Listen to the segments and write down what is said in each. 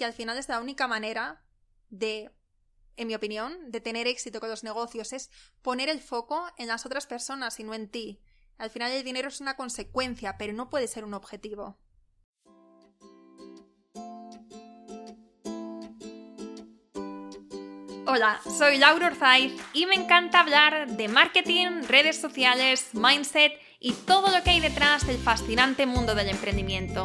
que al final es la única manera de, en mi opinión, de tener éxito con los negocios, es poner el foco en las otras personas y no en ti. Al final el dinero es una consecuencia, pero no puede ser un objetivo. Hola, soy Laura Orzaiz y me encanta hablar de marketing, redes sociales, mindset y todo lo que hay detrás del fascinante mundo del emprendimiento.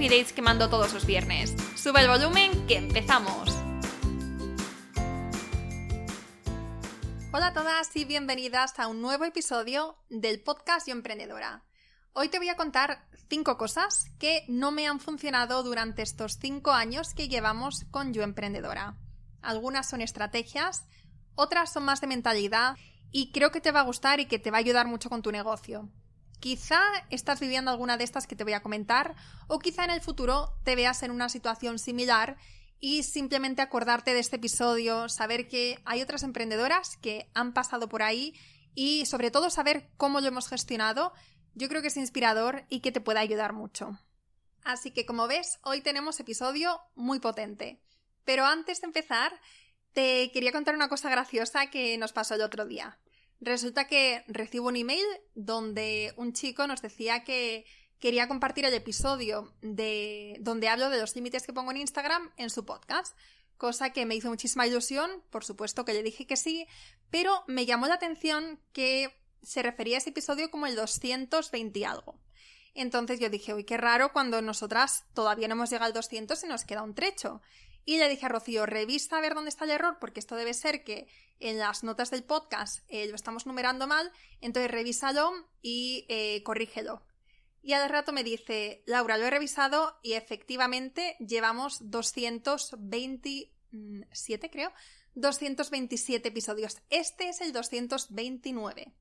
dates que mando todos los viernes. Sube el volumen que empezamos. Hola a todas y bienvenidas a un nuevo episodio del podcast Yo Emprendedora. Hoy te voy a contar cinco cosas que no me han funcionado durante estos cinco años que llevamos con Yo Emprendedora. Algunas son estrategias, otras son más de mentalidad y creo que te va a gustar y que te va a ayudar mucho con tu negocio. Quizá estás viviendo alguna de estas que te voy a comentar o quizá en el futuro te veas en una situación similar y simplemente acordarte de este episodio, saber que hay otras emprendedoras que han pasado por ahí y sobre todo saber cómo lo hemos gestionado, yo creo que es inspirador y que te puede ayudar mucho. Así que como ves, hoy tenemos episodio muy potente. Pero antes de empezar, te quería contar una cosa graciosa que nos pasó el otro día. Resulta que recibo un email donde un chico nos decía que quería compartir el episodio de donde hablo de los límites que pongo en Instagram en su podcast, cosa que me hizo muchísima ilusión, por supuesto que le dije que sí, pero me llamó la atención que se refería a ese episodio como el 220 y algo. Entonces yo dije, uy, qué raro cuando nosotras todavía no hemos llegado al 200 y nos queda un trecho. Y le dije a Rocío, revisa a ver dónde está el error, porque esto debe ser que en las notas del podcast eh, lo estamos numerando mal, entonces revísalo y eh, corrígelo. Y al rato me dice, Laura, lo he revisado y efectivamente llevamos 227, creo, 227 episodios. Este es el 229.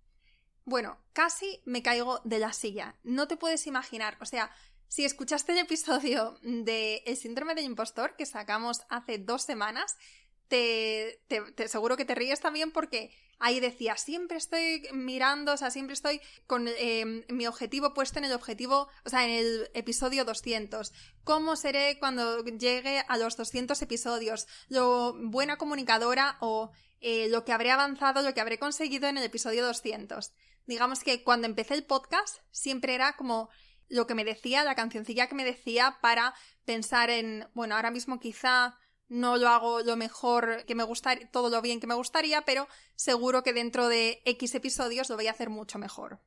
Bueno, casi me caigo de la silla. No te puedes imaginar. O sea, si escuchaste el episodio de El síndrome del impostor que sacamos hace dos semanas, te, seguro que te ríes también porque ahí decía, siempre estoy mirando, o sea, siempre estoy con em, mi objetivo puesto en el objetivo, o sea, en el episodio 200. ¿Cómo seré cuando llegue a los 200 episodios? Lo buena comunicadora o eh, lo que habré avanzado, lo que habré conseguido en el episodio 200. Digamos que cuando empecé el podcast siempre era como lo que me decía, la cancioncilla que me decía para pensar en, bueno, ahora mismo quizá no lo hago lo mejor que me gustaría, todo lo bien que me gustaría, pero seguro que dentro de X episodios lo voy a hacer mucho mejor.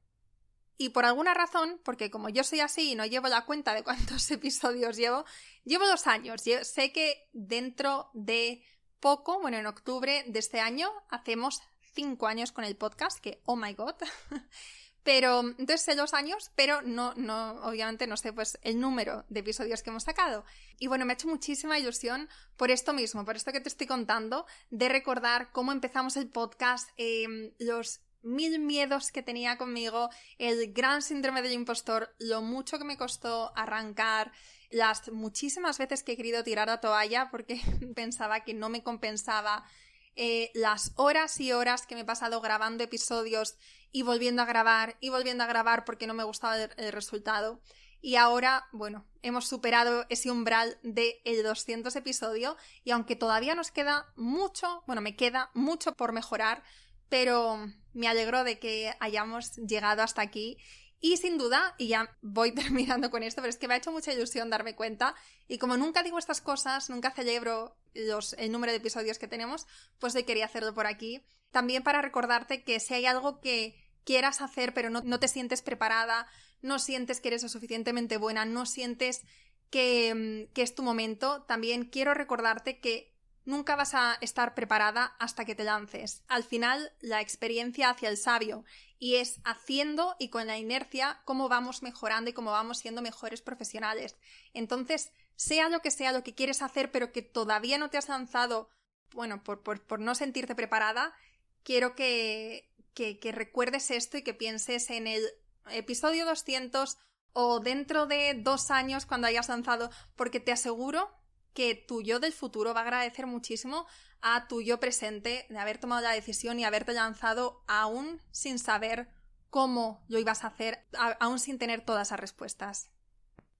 Y por alguna razón, porque como yo soy así y no llevo la cuenta de cuántos episodios llevo, llevo dos años. Yo sé que dentro de poco, bueno, en octubre de este año, hacemos cinco años con el podcast, que, oh my god. Pero, entonces sé los años, pero no, no, obviamente no sé pues el número de episodios que hemos sacado. Y bueno, me ha hecho muchísima ilusión por esto mismo, por esto que te estoy contando, de recordar cómo empezamos el podcast, em, los mil miedos que tenía conmigo, el gran síndrome del impostor, lo mucho que me costó arrancar, las muchísimas veces que he querido tirar la toalla porque pensaba que no me compensaba eh, las horas y horas que me he pasado grabando episodios y volviendo a grabar y volviendo a grabar porque no me gustaba el, resultado. Y ahora, bueno, hemos superado ese umbral del el 200 episodio y aunque todavía nos queda mucho, bueno, me queda mucho por mejorar, pero me alegro de que hayamos llegado hasta aquí y sin duda, y ya voy terminando con esto, pero es que me ha hecho mucha ilusión darme cuenta. Y como nunca digo estas cosas, nunca celebro los, el número de episodios que tenemos, pues hoy quería hacerlo por aquí. También para recordarte que si hay algo que quieras hacer, pero no, no te sientes preparada, no sientes que eres lo suficientemente buena, no sientes que, mm, que es tu momento, también quiero recordarte que Nunca vas a estar preparada hasta que te lances. Al final, la experiencia hacia el sabio y es haciendo y con la inercia cómo vamos mejorando y cómo vamos siendo mejores profesionales. Entonces, sea lo que sea lo que quieres hacer, pero que todavía no te has lanzado, bueno, por, por, no sentirte preparada, quiero que, que, que recuerdes esto y que pienses en el episodio 200 o dentro de dos años cuando hayas lanzado, porque te aseguro que tu yo del futuro va a agradecer muchísimo a tu yo presente de haber tomado la decisión y haberte lanzado aún sin saber cómo lo ibas a hacer, aún sin tener todas las respuestas.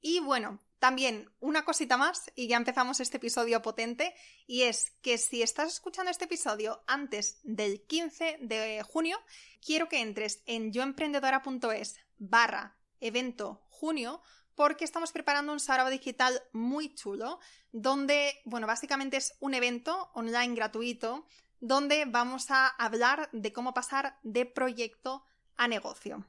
Y bueno, también una cosita más y ya empezamos este episodio potente y es que si estás escuchando este episodio antes del 15 de junio, quiero que entres en yoemprendedora.es barra evento junio porque estamos preparando un sábado digital muy chulo donde, bueno, básicamente es un evento online gratuito donde vamos a hablar de cómo pasar de proyecto a negocio.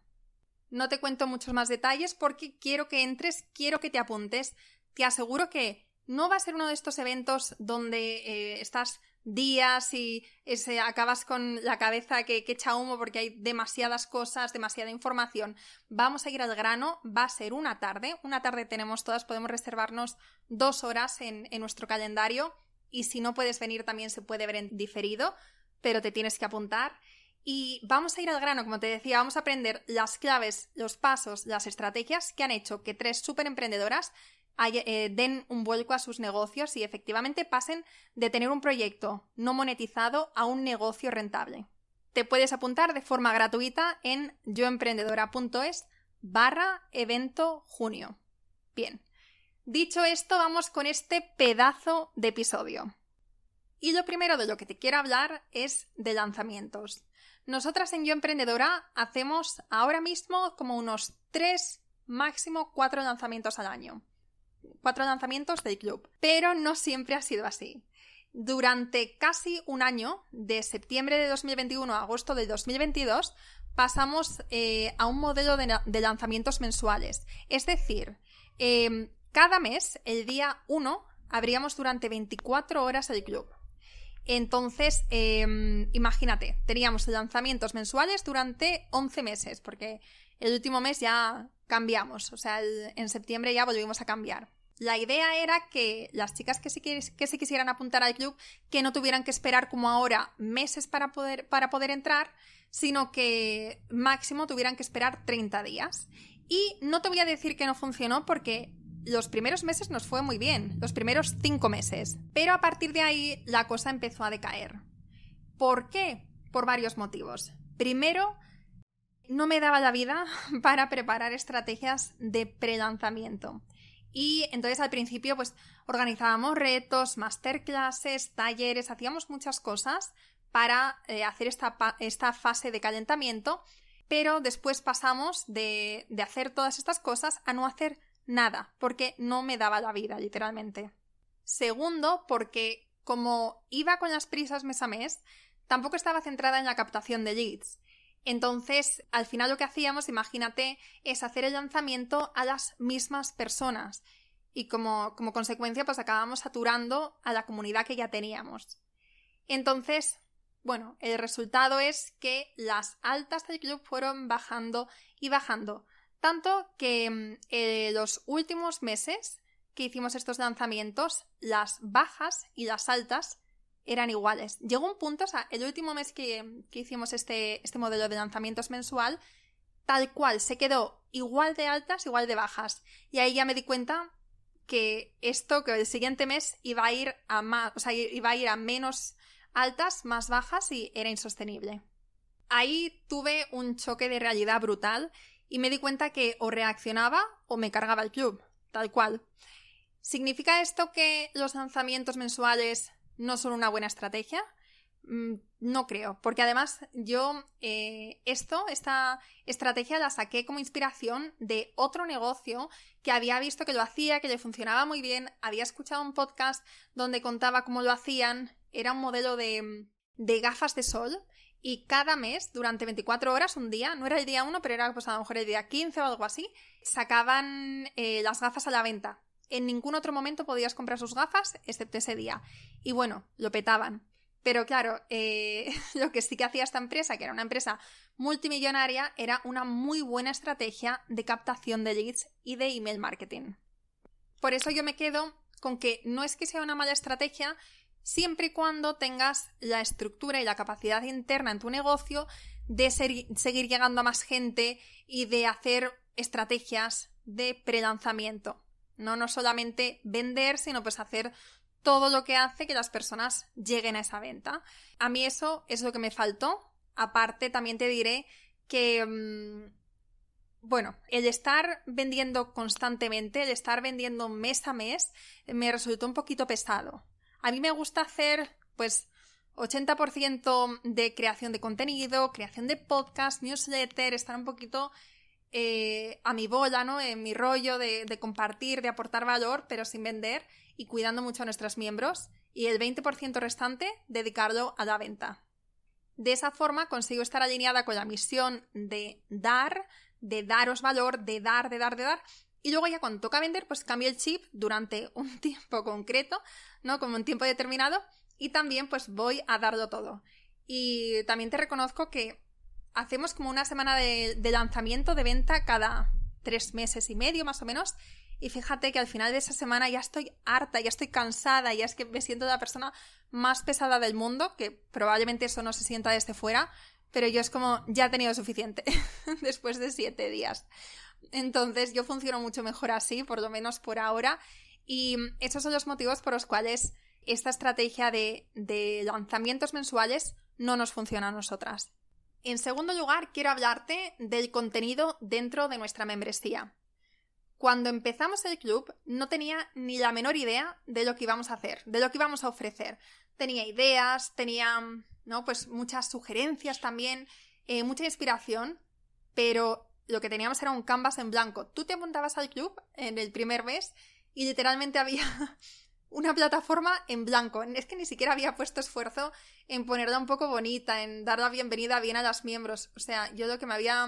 No te cuento muchos más detalles porque quiero que entres, quiero que te apuntes. Te aseguro que no va a ser uno de estos eventos donde eh, estás días y ese, acabas con la cabeza que, echa humo porque hay demasiadas cosas, demasiada información. Vamos a ir al grano, va a ser una tarde, una tarde tenemos todas, podemos reservarnos dos horas en, en nuestro calendario y si no puedes venir también se puede ver en diferido, pero te tienes que apuntar. Y vamos a ir al grano, como te decía, vamos a aprender las claves, los pasos, las estrategias que han hecho que tres super emprendedoras eh, den un vuelco a sus negocios y efectivamente pasen de tener un proyecto no monetizado a un negocio rentable. Te puedes apuntar de forma gratuita en yoemprendedora.es barra evento junio. Bien, dicho esto, vamos con este pedazo de episodio. Y lo primero de lo que te quiero hablar es de lanzamientos. Nosotras en Yo Emprendedora hacemos ahora mismo como unos 3, máximo 4 lanzamientos al año. 4 lanzamientos del club. Pero no siempre ha sido así. Durante casi un año, de septiembre de 2021 a agosto de 2022, pasamos eh, a un modelo de, lanzamientos mensuales. Es decir, em, cada mes, el día 1, abríamos durante 24 horas el club. Entonces, em, imagínate, teníamos lanzamientos mensuales durante 11 meses, porque el último mes ya cambiamos, o sea, en septiembre ya volvimos a cambiar. La idea era que las chicas que se, que se quisieran apuntar al club, que no tuvieran que esperar como ahora meses para poder, para poder entrar, sino que máximo tuvieran que esperar 30 días. Y no te voy a decir que no funcionó porque los primeros meses nos fue muy bien, los primeros cinco meses, pero a partir de ahí la cosa empezó a decaer. ¿Por qué? Por varios motivos. Primero, no me daba la vida para preparar estrategias de pre-lanzamiento. Y entonces al principio pues organizábamos retos, masterclasses, talleres, hacíamos muchas cosas para eh, hacer esta, esta, fase de calentamiento, pero después pasamos de, de hacer todas estas cosas a no hacer nada, porque no me daba la vida, literalmente. Segundo, porque como iba con las prisas mes a mes, tampoco estaba centrada en la captación de leads. Entonces, al final lo que hacíamos, imagínate, es hacer el lanzamiento a las mismas personas. Y como, como consecuencia, pues acabamos saturando a la comunidad que ya teníamos. Entonces, bueno, el resultado es que las altas del club fueron bajando y bajando. Tanto que mm, eh, los últimos meses que hicimos estos lanzamientos, las bajas y las altas eran iguales. Llegó un punto, o sea, el último mes que, hicimos este, este modelo de lanzamientos mensual, tal cual, se quedó igual de altas, igual de bajas. Y ahí ya me di cuenta que esto, que el siguiente mes iba a ir a más, o sea, iba a ir a menos altas, más bajas y era insostenible. Ahí tuve un choque de realidad brutal y me di cuenta que o reaccionaba o me cargaba el club, tal cual. ¿Significa esto que los lanzamientos mensuales no son una buena estrategia? Mm, no creo, porque además yo eh, esto, esta estrategia la saqué como inspiración de otro negocio que había visto que lo hacía, que le funcionaba muy bien, había escuchado un podcast donde contaba cómo lo hacían, era un modelo de, de gafas de sol y cada mes, durante 24 horas, un día, no era el día 1, pero era pues a lo mejor el día 15 o algo así, sacaban eh, las gafas a la venta. En ningún otro momento podías comprar sus gafas, excepto ese día. Y bueno, lo petaban. Pero claro, eh, lo que sí que hacía esta empresa, que era una empresa multimillonaria era una muy buena estrategia de captación de leads y de email marketing. Por eso yo me quedo con que no es que sea una mala estrategia siempre y cuando tengas la estructura y la capacidad interna en tu negocio de seguir llegando a más gente y de hacer estrategias de prelanzamiento. No, no solamente vender, sino pues hacer todo lo que hace que las personas lleguen a esa venta. A mí eso es lo que me faltó. Aparte, también te diré que, mm, bueno, el estar vendiendo constantemente, el estar vendiendo mes a mes, me resultó un poquito pesado. A mí me gusta hacer, pues, 80% de creación de contenido, creación de podcast, newsletter, estar un poquito eh, a mi bola, ¿no? En mi rollo de, de, compartir, de aportar valor, pero sin vender y cuidando mucho a nuestros miembros. Y el 20% restante, dedicarlo a la venta. De esa forma consigo estar alineada con la misión de dar, de daros valor, de dar, de dar, de dar. Y luego ya cuando toca vender, pues cambio el chip durante un tiempo concreto, ¿no? Como un tiempo determinado. Y también pues voy a darlo todo. Y también te reconozco que hacemos como una semana de, lanzamiento de venta cada tres meses y medio más o menos. Y fíjate que al final de esa semana ya estoy harta, ya estoy cansada, ya es que me siento la persona más pesada del mundo, que probablemente eso no se sienta desde fuera, pero yo es como, ya he tenido suficiente después de siete días. Entonces yo funciono mucho mejor así, por lo menos por ahora, y esos son los motivos por los cuales esta estrategia de, de lanzamientos mensuales no nos funciona a nosotras. En segundo lugar, quiero hablarte del contenido dentro de nuestra membresía. Cuando empezamos el club no tenía ni la menor idea de lo que íbamos a hacer, de lo que íbamos a ofrecer. Tenía ideas, tenía ¿no? pues muchas sugerencias también, eh, mucha inspiración, pero lo que teníamos era un canvas en blanco. Tú te apuntabas al club en el primer mes y literalmente había una plataforma en blanco. Es que ni siquiera había puesto esfuerzo en ponerla un poco bonita, en dar la bienvenida bien a los miembros. O sea, yo lo que me había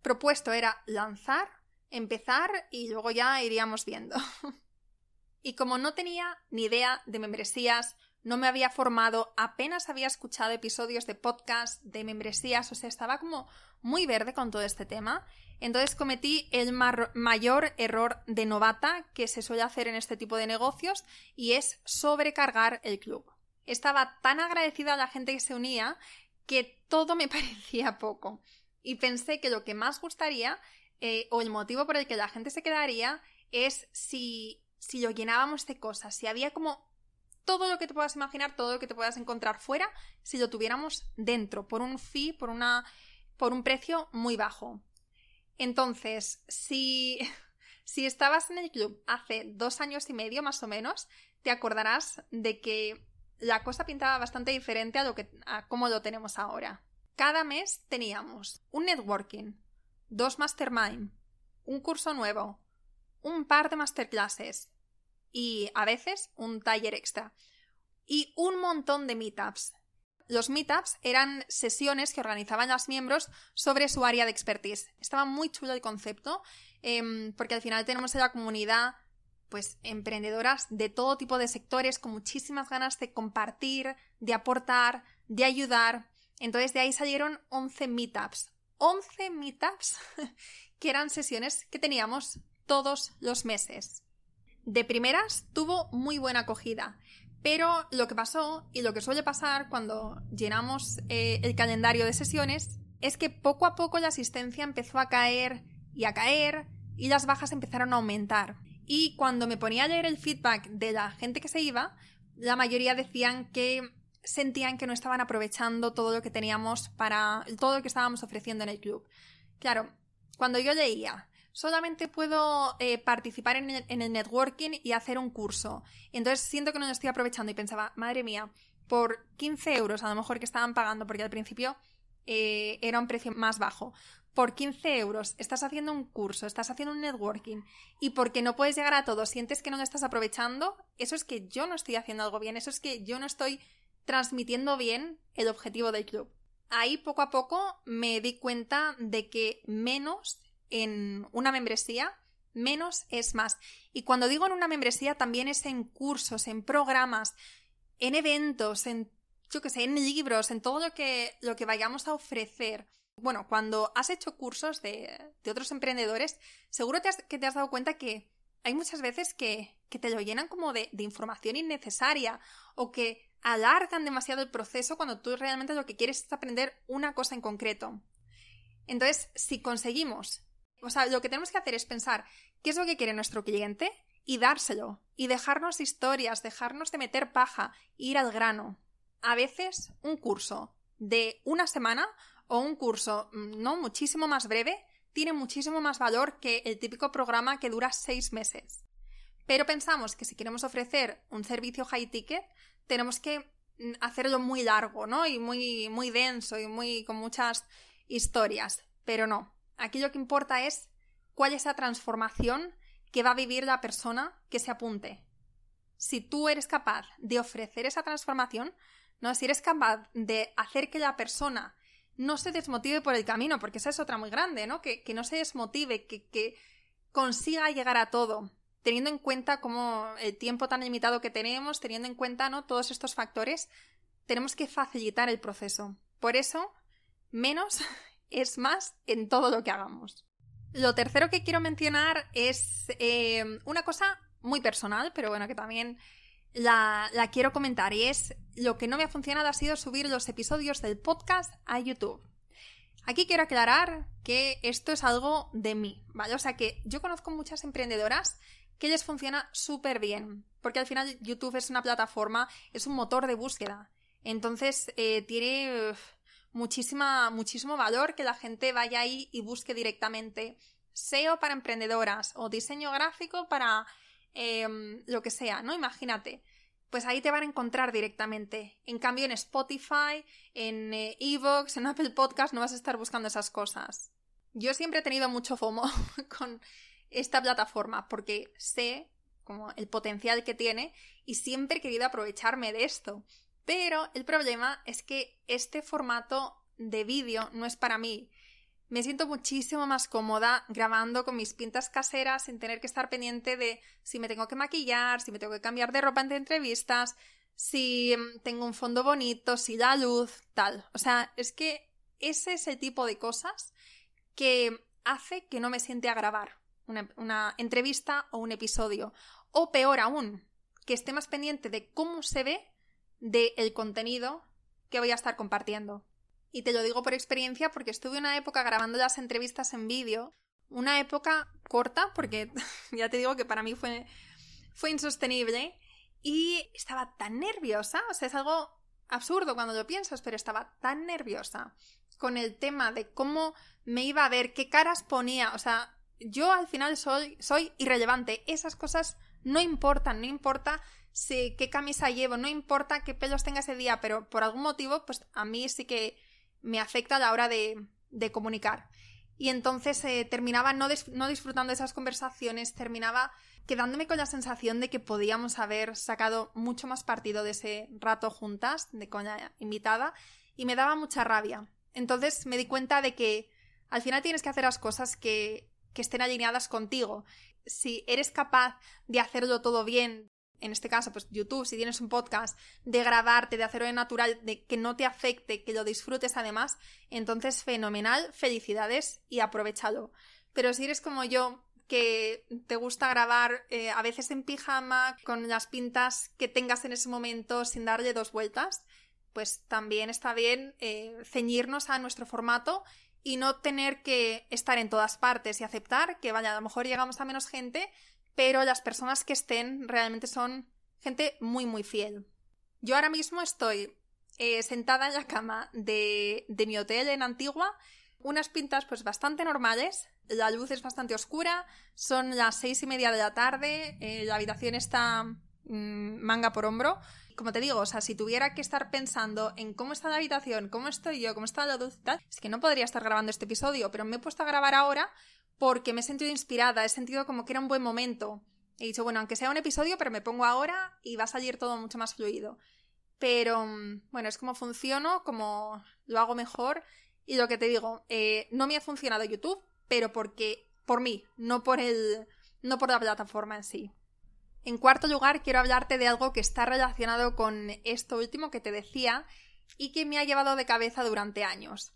propuesto era lanzar, empezar y luego ya iríamos viendo. y como no tenía ni idea de membresías, no me había formado, apenas había escuchado episodios de podcast, de membresías, o sea, estaba como muy verde con todo este tema. Entonces cometí el mayor error de novata que se suele hacer en este tipo de negocios y es sobrecargar el club. Estaba tan agradecida a la gente que se unía que todo me parecía poco. Y pensé que lo que más gustaría eh, o el motivo por el que la gente se quedaría es si, si lo llenábamos de cosas, si había como todo lo que te puedas imaginar, todo lo que te puedas encontrar fuera, si lo tuviéramos dentro, por un fee, por, una, por un precio muy bajo. Entonces, si, si estabas en el club hace dos años y medio más o menos, te acordarás de que la cosa pintaba bastante diferente a, lo que, a cómo lo tenemos ahora. Cada mes teníamos un networking, dos mastermind, un curso nuevo, un par de masterclasses, y a veces un taller extra. Y un montón de meetups. Los meetups eran sesiones que organizaban los miembros sobre su área de expertise. Estaba muy chulo el concepto, em, porque al final tenemos en la comunidad pues emprendedoras de todo tipo de sectores con muchísimas ganas de compartir, de aportar, de ayudar. Entonces de ahí salieron 11 meetups. 11 meetups que eran sesiones que teníamos todos los meses. De primeras tuvo muy buena acogida, pero lo que pasó y lo que suele pasar cuando llenamos eh, el calendario de sesiones es que poco a poco la asistencia empezó a caer y a caer y las bajas empezaron a aumentar. Y cuando me ponía a leer el feedback de la gente que se iba, la mayoría decían que sentían que no estaban aprovechando todo lo que teníamos para todo lo que estábamos ofreciendo en el club. Claro, cuando yo leía solamente puedo eh, participar en el, networking y hacer un curso. entonces siento que no lo estoy aprovechando y pensaba, madre mía, por 15 euros a lo mejor que estaban pagando, porque al principio eh, era un precio más bajo. Por 15 euros estás haciendo un curso, estás haciendo un networking y porque no puedes llegar a todo, sientes que no lo estás aprovechando, eso es que yo no estoy haciendo algo bien, eso es que yo no estoy transmitiendo bien el objetivo del club. Ahí poco a poco me di cuenta de que menos en una membresía, menos es más. Y cuando digo en una membresía, también es en cursos, en programas, en eventos, en, yo que sé, en libros, en todo lo que, lo que vayamos a ofrecer. Bueno, cuando has hecho cursos de, otros emprendedores, seguro que te has dado cuenta que hay muchas veces que, te lo llenan como de, de información innecesaria o que alargan demasiado el proceso cuando tú realmente lo que quieres es aprender una cosa en concreto. Entonces, si conseguimos, o sea, lo que tenemos que hacer es pensar qué es lo que quiere nuestro cliente y dárselo, y dejarnos historias, dejarnos de meter paja, ir al grano. A veces un curso de una semana o un curso mm, no muchísimo más breve tiene muchísimo más valor que el típico programa que dura seis meses. Pero pensamos que si queremos ofrecer un servicio high ticket, tenemos que mm, hacerlo muy largo, ¿no? Y muy, muy denso y muy con muchas historias. Pero no. Aquí lo que importa es cuál es la transformación que va a vivir la persona que se apunte. Si tú eres capaz de ofrecer esa transformación, no, si eres capaz de hacer que la persona no se desmotive por el camino, porque esa es otra muy grande, ¿no? Que, no se desmotive, que, que consiga llegar a todo, teniendo en cuenta como el tiempo tan limitado que tenemos, teniendo en cuenta ¿no? todos estos factores, tenemos que facilitar el proceso. Por eso, menos es más en todo lo que hagamos. Lo tercero que quiero mencionar es eh, una cosa muy personal, pero bueno, que también la, quiero comentar y es lo que no me ha funcionado ha sido subir los episodios del podcast a YouTube. Aquí quiero aclarar que esto es algo de mí, ¿vale? O sea que yo conozco muchas emprendedoras que les funciona súper bien, porque al final YouTube es una plataforma, es un motor de búsqueda. Entonces eh, tiene muchísima, muchísimo valor que la gente vaya ahí y busque directamente SEO para emprendedoras o diseño gráfico para em, lo que sea, ¿no? Imagínate. Pues ahí te van a encontrar directamente. En cambio, en Spotify, en eh, Evox, en Apple Podcast, no vas a estar buscando esas cosas. Yo siempre he tenido mucho FOMO con esta plataforma porque sé como el potencial que tiene y siempre he querido aprovecharme de esto. Pero el problema es que este formato de vídeo no es para mí. Me siento muchísimo más cómoda grabando con mis pintas caseras sin tener que estar pendiente de si me tengo que maquillar, si me tengo que cambiar de ropa entre entrevistas, si mm, tengo un fondo bonito, si da luz, tal. O sea, es que ese es el tipo de cosas que hace que no me siente a grabar una, entrevista o un episodio. O peor aún, que esté más pendiente de cómo se ve del contenido que voy a estar compartiendo. Y te lo digo por experiencia porque estuve una época grabando las entrevistas en vídeo, una época corta porque ya te digo que para mí fue, fue insostenible y estaba tan nerviosa, o sea, es algo absurdo cuando lo piensas, pero estaba tan nerviosa con el tema de cómo me iba a ver, qué caras ponía, o sea, yo al final soy, soy irrelevante. Esas cosas no importan, no importa si, qué camisa llevo, no importa qué pelos tenga ese día, pero por algún motivo, pues a mí sí que me afecta la hora de, de comunicar. Y entonces eh, terminaba no, no disfrutando de esas conversaciones, terminaba quedándome con la sensación de que podíamos haber sacado mucho más partido de ese rato juntas, de con la invitada, y me daba mucha rabia. Entonces me di cuenta de que al final tienes que hacer las cosas que que estén alineadas contigo. Si eres capaz de hacerlo todo bien, en este caso, pues YouTube, si tienes un podcast, de grabarte, de hacerlo natural, de que no te afecte, que lo disfrutes además, entonces fenomenal, felicidades y aprovechalo. Pero si eres como yo, que te gusta grabar eh, a veces en pijama, con las pintas que tengas en ese momento sin darle dos vueltas, pues también está bien eh, ceñirnos a nuestro formato y no tener que estar en todas partes y aceptar que, vaya, a lo mejor llegamos a menos gente, pero las personas que estén realmente son gente muy, muy fiel. Yo ahora mismo estoy eh, sentada en la cama de, de mi hotel en Antigua, unas pintas pues bastante normales, la luz es bastante oscura, son las seis y media de la tarde, eh, la habitación está mm, manga por hombro, como te digo, o sea, si tuviera que estar pensando en cómo está la habitación, cómo estoy yo, cómo está la luz y tal, es que no podría estar grabando este episodio, pero me he puesto a grabar ahora porque me he sentido inspirada, he sentido como que era un buen momento. He dicho, bueno, aunque sea un episodio, pero me pongo ahora y va a salir todo mucho más fluido. Pero, mm, bueno, es como funciono, como lo hago mejor. Y lo que te digo, eh, no me ha funcionado YouTube, pero porque, por mí, no por el, no por la plataforma en sí. En cuarto lugar, quiero hablarte de algo que está relacionado con esto último que te decía y que me ha llevado de cabeza durante años.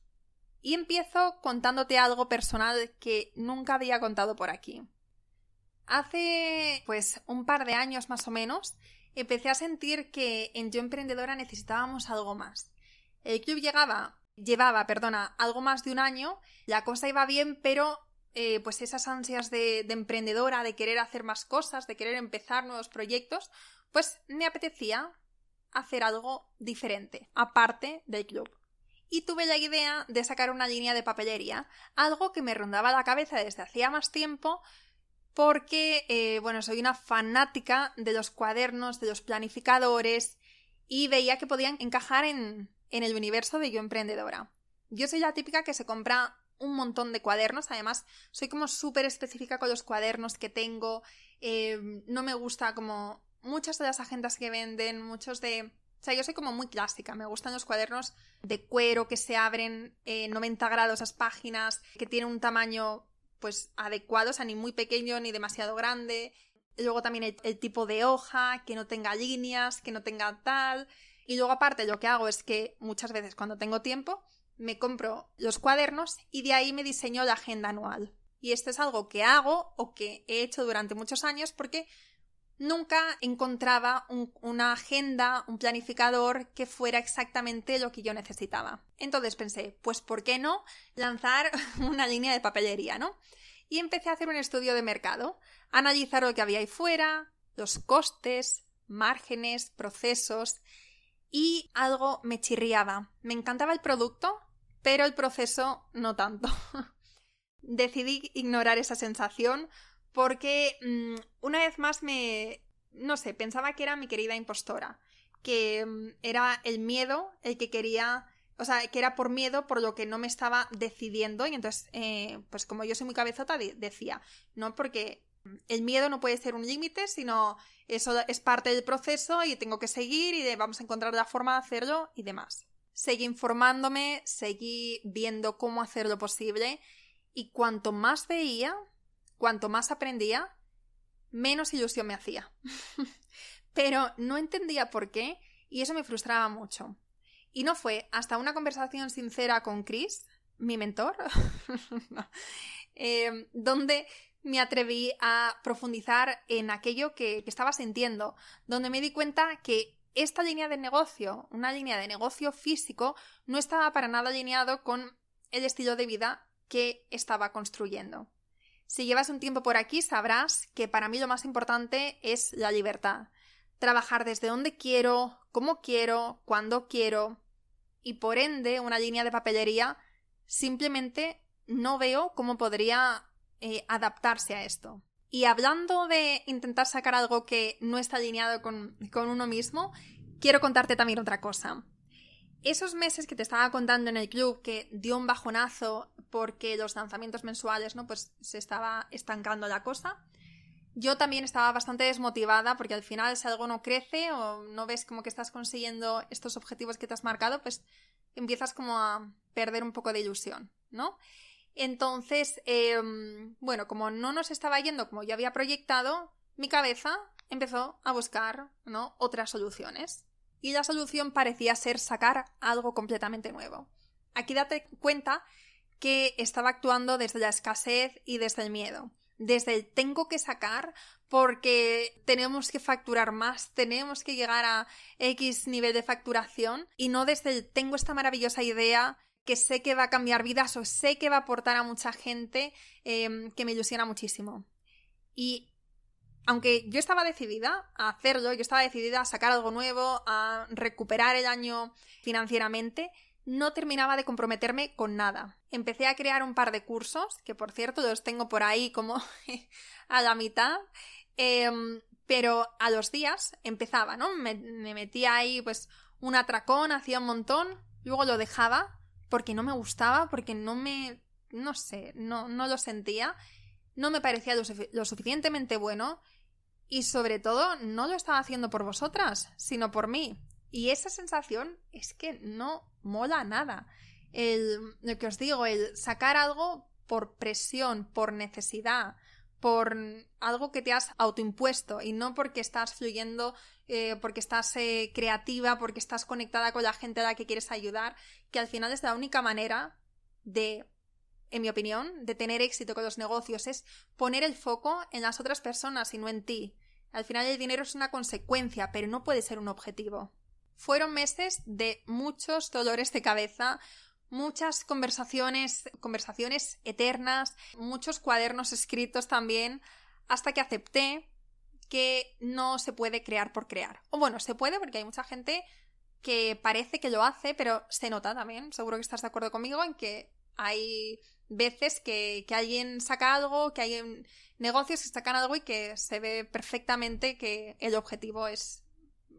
Y empiezo contándote algo personal que nunca había contado por aquí. Hace pues un par de años más o menos empecé a sentir que en Yo Emprendedora necesitábamos algo más. El club llegaba, llevaba, perdona, algo más de un año, la cosa iba bien, pero eh, pues esas ansias de, de emprendedora, de querer hacer más cosas, de querer empezar nuevos proyectos, pues me apetecía hacer algo diferente, aparte del club. Y tuve la idea de sacar una línea de papelería, algo que me rondaba la cabeza desde hacía más tiempo, porque, eh, bueno, soy una fanática de los cuadernos, de los planificadores, y veía que podían encajar en, en el universo de yo emprendedora. Yo soy la típica que se compra un montón de cuadernos, además soy como súper específica con los cuadernos que tengo, eh, no me gusta como muchas de las agendas que venden, muchos de... O sea, yo soy como muy clásica, me gustan los cuadernos de cuero que se abren en 90 grados las páginas, que tienen un tamaño pues adecuado, o sea, ni muy pequeño ni demasiado grande. Luego también el, tipo de hoja, que no tenga líneas, que no tenga tal. Y luego aparte lo que hago es que muchas veces cuando tengo tiempo me compro los cuadernos y de ahí me diseño la agenda anual. Y esto es algo que hago o que he hecho durante muchos años porque nunca encontraba una agenda, un planificador que fuera exactamente lo que yo necesitaba. Entonces pensé, pues ¿por qué no lanzar una línea de papelería, no? Y empecé a hacer un estudio de mercado, analizar lo que había ahí fuera, los costes, márgenes, procesos, y algo me chirriaba. Me encantaba el producto, pero el proceso no tanto. Decidí ignorar esa sensación porque mm, una vez más me, no sé, pensaba que era mi querida impostora, que mm, era el miedo el que quería, o sea, que era por miedo por lo que no me estaba decidiendo y entonces, eh, pues como yo soy muy cabezota, decía, no, porque el miedo no puede ser un límite, sino eso es parte del proceso y tengo que seguir y vamos a encontrar la forma de hacerlo y demás. Seguí informándome, seguí viendo cómo hacerlo posible y cuanto más veía, cuanto más aprendía, menos ilusión me hacía. Pero no entendía por qué y eso me frustraba mucho. Y no fue hasta una conversación sincera con Chris, mi mentor, eh, donde me atreví a profundizar en aquello que, que estaba sintiendo, donde me di cuenta que esta línea de negocio, una línea de negocio físico, no estaba para nada alineado con el estilo de vida que estaba construyendo. Si llevas un tiempo por aquí sabrás que para mí lo más importante es la libertad. Trabajar desde donde quiero, cómo quiero, cuándo quiero. Y por ende, una línea de papelería simplemente no veo cómo podría eh, adaptarse a esto. Y hablando de intentar sacar algo que no está alineado con, con uno mismo, quiero contarte también otra cosa. Esos meses que te estaba contando en el club que dio un bajonazo porque los lanzamientos mensuales, ¿no? Pues se estaba estancando la cosa. Yo también estaba bastante desmotivada porque al final si algo no crece o no ves como que estás consiguiendo estos objetivos que te has marcado, pues empiezas como a perder un poco de ilusión, ¿no? Entonces, em, bueno, como no nos estaba yendo como yo había proyectado, mi cabeza empezó a buscar, ¿no? Otras soluciones y la solución parecía ser sacar algo completamente nuevo. Aquí date cuenta que estaba actuando desde la escasez y desde el miedo, desde el tengo que sacar porque tenemos que facturar más, tenemos que llegar a X nivel de facturación y no desde el tengo esta maravillosa idea que sé que va a cambiar vidas o sé que va a aportar a mucha gente em, que me ilusiona muchísimo. Y aunque yo estaba decidida a hacerlo, yo estaba decidida a sacar algo nuevo, a recuperar el año financieramente, no terminaba de comprometerme con nada. Empecé a crear un par de cursos, que por cierto los tengo por ahí como a la mitad, em, pero a los días empezaba, ¿no? Me, me metía ahí pues un atracón, hacía un montón, luego lo dejaba porque no me gustaba, porque no me... no sé, no, no lo sentía, no me parecía lo suficientemente bueno y sobre todo, no lo estaba haciendo por vosotras, sino por mí. Y esa sensación es que no mola nada. El, lo que os digo, el sacar algo por presión, por necesidad, por algo que te has autoimpuesto y no porque estás fluyendo, eh, porque estás eh, creativa, porque estás conectada con la gente a la que quieres ayudar, que al final es la única manera de, en mi opinión, de tener éxito con los negocios es poner el foco en las otras personas y no en ti. Al final el dinero es una consecuencia, pero no puede ser un objetivo. Fueron meses de muchos dolores de cabeza, muchas conversaciones, conversaciones eternas, muchos cuadernos escritos también, hasta que acepté que no se puede crear por crear. O bueno, se puede porque hay mucha gente que parece que lo hace, pero se nota también. Seguro que estás de acuerdo conmigo en que hay veces que, que alguien saca algo, que hay negocios que sacan algo y que se ve perfectamente que el objetivo es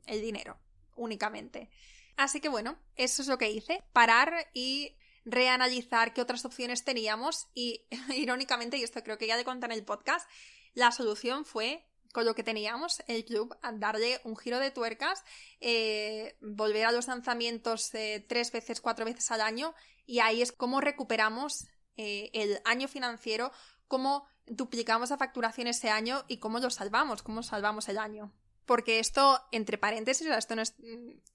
el dinero, únicamente. Así que bueno, eso es lo que hice, parar y reanalizar qué otras opciones teníamos y irónicamente, y esto creo que ya le conté en el podcast, la solución fue con lo que teníamos, el club, darle un giro de tuercas, eh, volver a los lanzamientos eh, tres veces, cuatro veces al año y ahí es como recuperamos eh, el año financiero, cómo duplicamos la facturación ese año y cómo lo salvamos, cómo salvamos el año. Porque esto, entre paréntesis, esto, no es,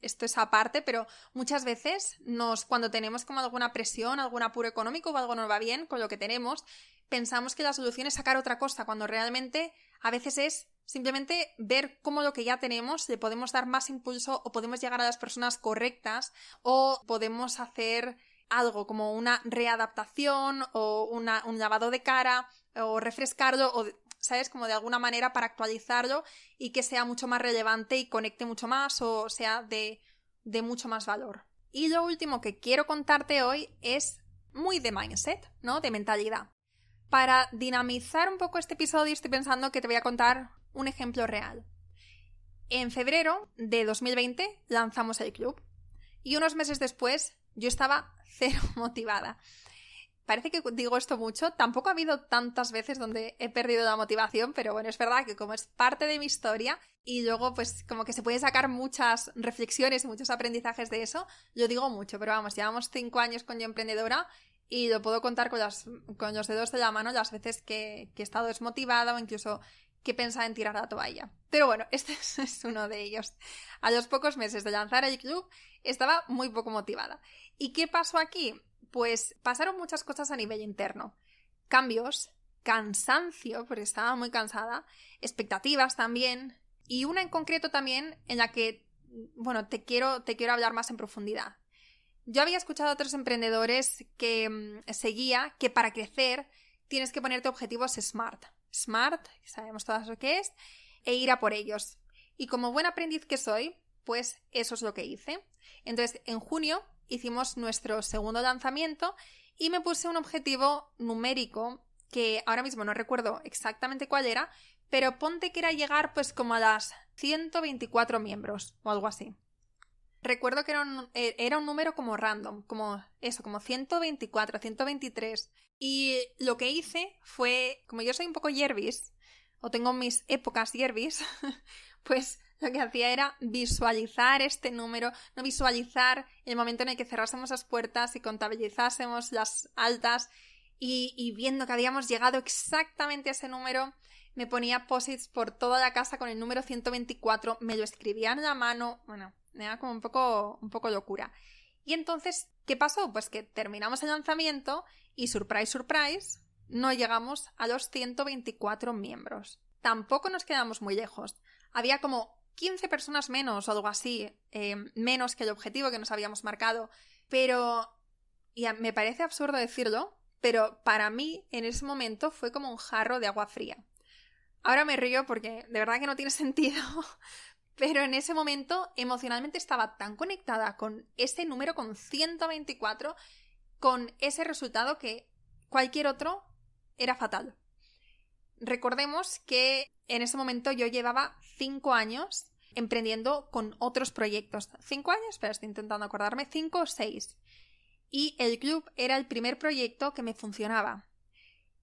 esto es aparte, pero muchas veces nos, cuando tenemos como alguna presión, algún apuro económico o algo no va bien con lo que tenemos, pensamos que la solución es sacar otra cosa, cuando realmente a veces es simplemente ver cómo lo que ya tenemos le podemos dar más impulso o podemos llegar a las personas correctas o podemos hacer algo como una readaptación o un lavado de cara o refrescarlo o ¿sabes? Como de alguna manera para actualizarlo y que sea mucho más relevante y conecte mucho más o sea de, de mucho más valor. Y lo último que quiero contarte hoy es muy de mindset, ¿no? De mentalidad. Para dinamizar un poco este episodio estoy pensando que te voy a contar un ejemplo real. En febrero de 2020 lanzamos el club y unos meses después yo estaba cero motivada. Parece que digo esto mucho, tampoco ha habido tantas veces donde he perdido la motivación, pero bueno, es verdad que como es parte de mi historia y luego pues como que se pueden sacar muchas reflexiones y muchos aprendizajes de eso, yo digo mucho, pero vamos, llevamos cinco años con Yo Emprendedora y lo puedo contar con, con los dedos de la mano las veces que, que he estado desmotivada o incluso que pensaba en tirar la toalla. Pero bueno, este es uno de ellos. A los pocos meses de lanzar el club estaba muy poco motivada. ¿Y qué pasó aquí? pues pasaron muchas cosas a nivel interno. Cambios, cansancio, porque estaba muy cansada, expectativas también, y una en concreto también en la que, bueno, te quiero, te quiero hablar más en profundidad. Yo había escuchado a otros emprendedores que mm, seguía que para crecer tienes que ponerte objetivos SMART. SMART, sabemos todas lo que es, e ir a por ellos. Y como buen aprendiz que soy, pues eso es lo que hice. Entonces, en junio hicimos nuestro segundo lanzamiento y me puse un objetivo numérico que ahora mismo no recuerdo exactamente cuál era, pero ponte que era llegar pues como a las 124 miembros o algo así. Recuerdo que era un, eh, era un número como random, como eso, como 124, 123. Y lo que hice fue, como yo soy un poco yerbis, o tengo mis épocas yerbis, pues lo que hacía era visualizar este número, no visualizar el momento en el que cerrásemos las puertas y contabilizásemos las altas y, viendo que habíamos llegado exactamente a ese número, me ponía posits por toda la casa con el número 124, me lo escribía en la mano, bueno, era como un poco, un poco locura. Y entonces, ¿qué pasó? Pues que terminamos el lanzamiento y, surprise, surprise, no llegamos a los 124 miembros. Tampoco nos quedamos muy lejos. Había como 15 personas menos o algo así, eh, menos que el objetivo que nos habíamos marcado. Pero, y me parece absurdo decirlo, pero para mí en ese momento fue como un jarro de agua fría. Ahora me río porque de verdad que no tiene sentido, pero en ese momento emocionalmente estaba tan conectada con ese número, con 124, con ese resultado que cualquier otro era fatal. Recordemos que en ese momento yo llevaba 5 años emprendiendo con otros proyectos. ¿Cinco años? Pero estoy intentando acordarme. Cinco o seis. Y el club era el primer proyecto que me funcionaba.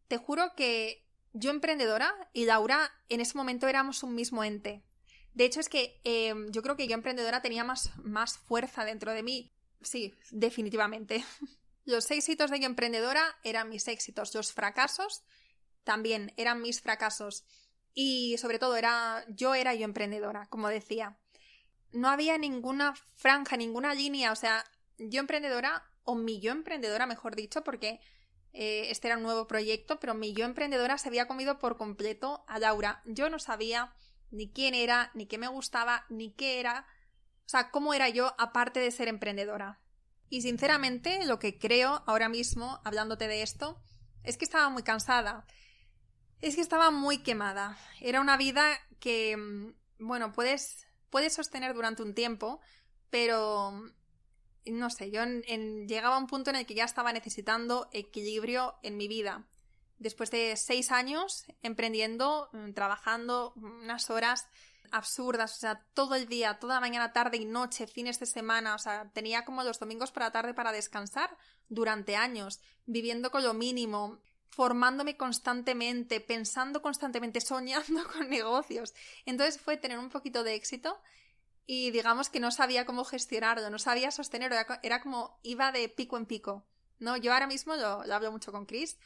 Te juro que yo emprendedora y Laura en ese momento éramos un mismo ente. De hecho es que em, yo creo que yo emprendedora tenía más, más fuerza dentro de mí. Sí, definitivamente. Los éxitos de yo emprendedora eran mis éxitos. Los fracasos también eran mis fracasos. Y sobre todo era yo era yo emprendedora, como decía. No había ninguna franja, ninguna línea, o sea, yo emprendedora o mi yo emprendedora, mejor dicho, porque eh, este era un nuevo proyecto, pero mi yo emprendedora se había comido por completo a Laura. Yo no sabía ni quién era, ni qué me gustaba, ni qué era, o sea, cómo era yo aparte de ser emprendedora. Y sinceramente, lo que creo ahora mismo, hablándote de esto, es que estaba muy cansada. Es que estaba muy quemada. Era una vida que, mm, bueno, puedes, puedes sostener durante un tiempo, pero no sé, yo llegaba a un punto en el que ya estaba necesitando equilibrio en mi vida. Después de seis años emprendiendo, mm, trabajando unas horas absurdas, o sea, todo el día, toda mañana, tarde y noche, fines de semana, o sea, tenía como los domingos por la tarde para descansar durante años, viviendo con lo mínimo, formándome constantemente, pensando constantemente, soñando con negocios. Entonces fue tener un poquito de éxito y digamos que no sabía cómo gestionarlo, no sabía sostenerlo, era, como iba de pico en pico. ¿no? Yo ahora mismo lo, lo hablo mucho con Chris,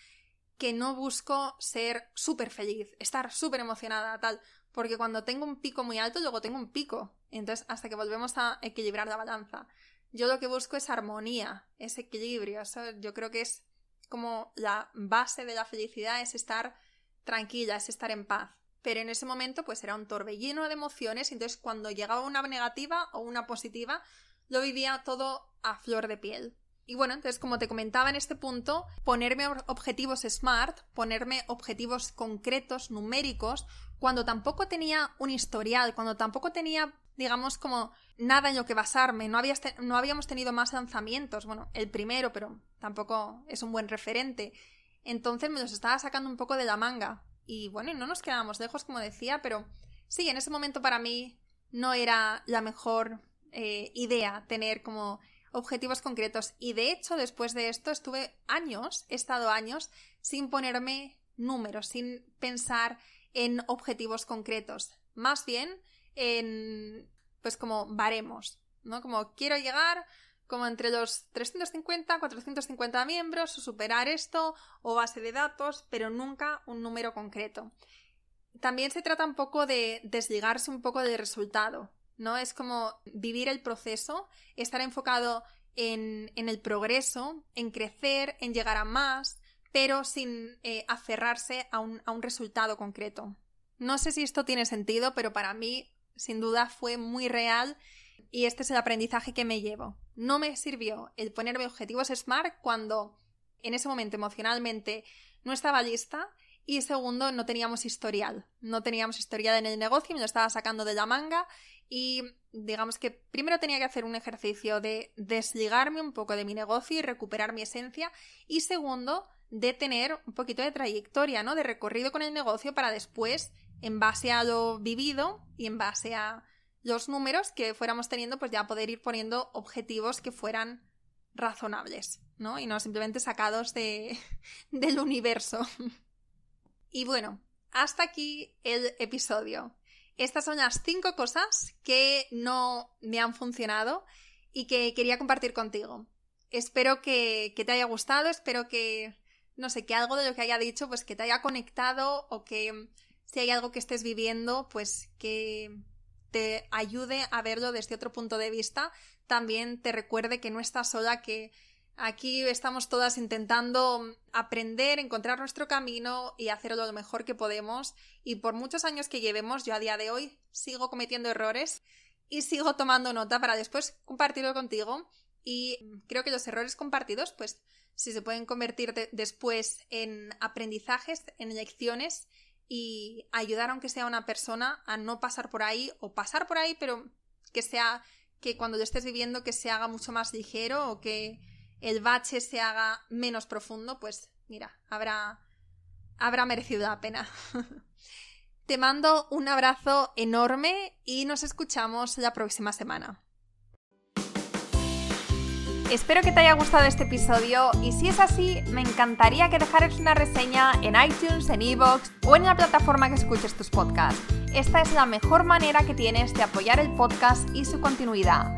que no busco ser súper feliz, estar súper emocionada, tal, porque cuando tengo un pico muy alto, luego tengo un pico. Entonces, hasta que volvemos a equilibrar la balanza. Yo lo que busco es armonía, es equilibrio. yo creo que es como la base de la felicidad, es estar tranquila, es estar en paz pero en ese momento pues era un torbellino de emociones, entonces cuando llegaba una negativa o una positiva, lo vivía todo a flor de piel. Y bueno, entonces como te comentaba en este punto, ponerme objetivos SMART, ponerme objetivos concretos, numéricos, cuando tampoco tenía un historial, cuando tampoco tenía, digamos, como nada en lo que basarme, no, no habíamos tenido más lanzamientos, bueno, el primero, pero tampoco es un buen referente. Entonces me los estaba sacando un poco de la manga. Y bueno, no nos quedábamos lejos, como decía, pero sí, en ese momento para mí no era la mejor eh, idea tener como objetivos concretos. Y de hecho, después de esto, estuve años, he estado años, sin ponerme números, sin pensar en objetivos concretos. Más bien en, pues como baremos, ¿no? Como quiero llegar como entre los 350, 450 miembros, o superar esto, o base de datos, pero nunca un número concreto. También se trata un poco de desligarse un poco del resultado, ¿no? Es como vivir el proceso, estar enfocado en, el progreso, en crecer, en llegar a más, pero sin eh, aferrarse a un, a un resultado concreto. No sé si esto tiene sentido, pero para mí, sin duda, fue muy real y este es el aprendizaje que me llevo. No me sirvió el ponerme objetivos SMART cuando en ese momento emocionalmente no estaba lista y segundo, no teníamos historial. No teníamos historial en el negocio, me lo estaba sacando de la manga y digamos que primero tenía que hacer un ejercicio de desligarme un poco de mi negocio y recuperar mi esencia y segundo, de tener un poquito de trayectoria, ¿no? De recorrido con el negocio para después, en base a lo vivido y en base a los números que fuéramos teniendo, pues ya poder ir poniendo objetivos que fueran razonables, ¿no? Y no simplemente sacados de, del universo. y bueno, hasta aquí el episodio. Estas son las cinco cosas que no me han funcionado y que quería compartir contigo. Espero que, te haya gustado, espero que, no sé, que algo de lo que haya dicho, pues que te haya conectado o que si hay algo que estés viviendo, pues que, te ayude a verlo desde otro punto de vista, también te recuerde que no estás sola, que aquí estamos todas intentando aprender, encontrar nuestro camino y hacerlo lo mejor que podemos. Y por muchos años que llevemos, yo a día de hoy sigo cometiendo errores y sigo tomando nota para después compartirlo contigo. Y creo que los errores compartidos, pues, si se pueden convertir después en aprendizajes, en lecciones y ayudar aunque sea una persona a no pasar por ahí o pasar por ahí, pero que sea que cuando lo estés viviendo que se haga mucho más ligero o que el bache se haga menos profundo, pues mira, habrá habrá merecido la pena. Te mando un abrazo enorme y nos escuchamos la próxima semana. Espero que te haya gustado este episodio y si es así, me encantaría que dejaras una reseña en iTunes, en Evox o en la plataforma que escuches tus podcasts. Esta es la mejor manera que tienes de apoyar el podcast y su continuidad.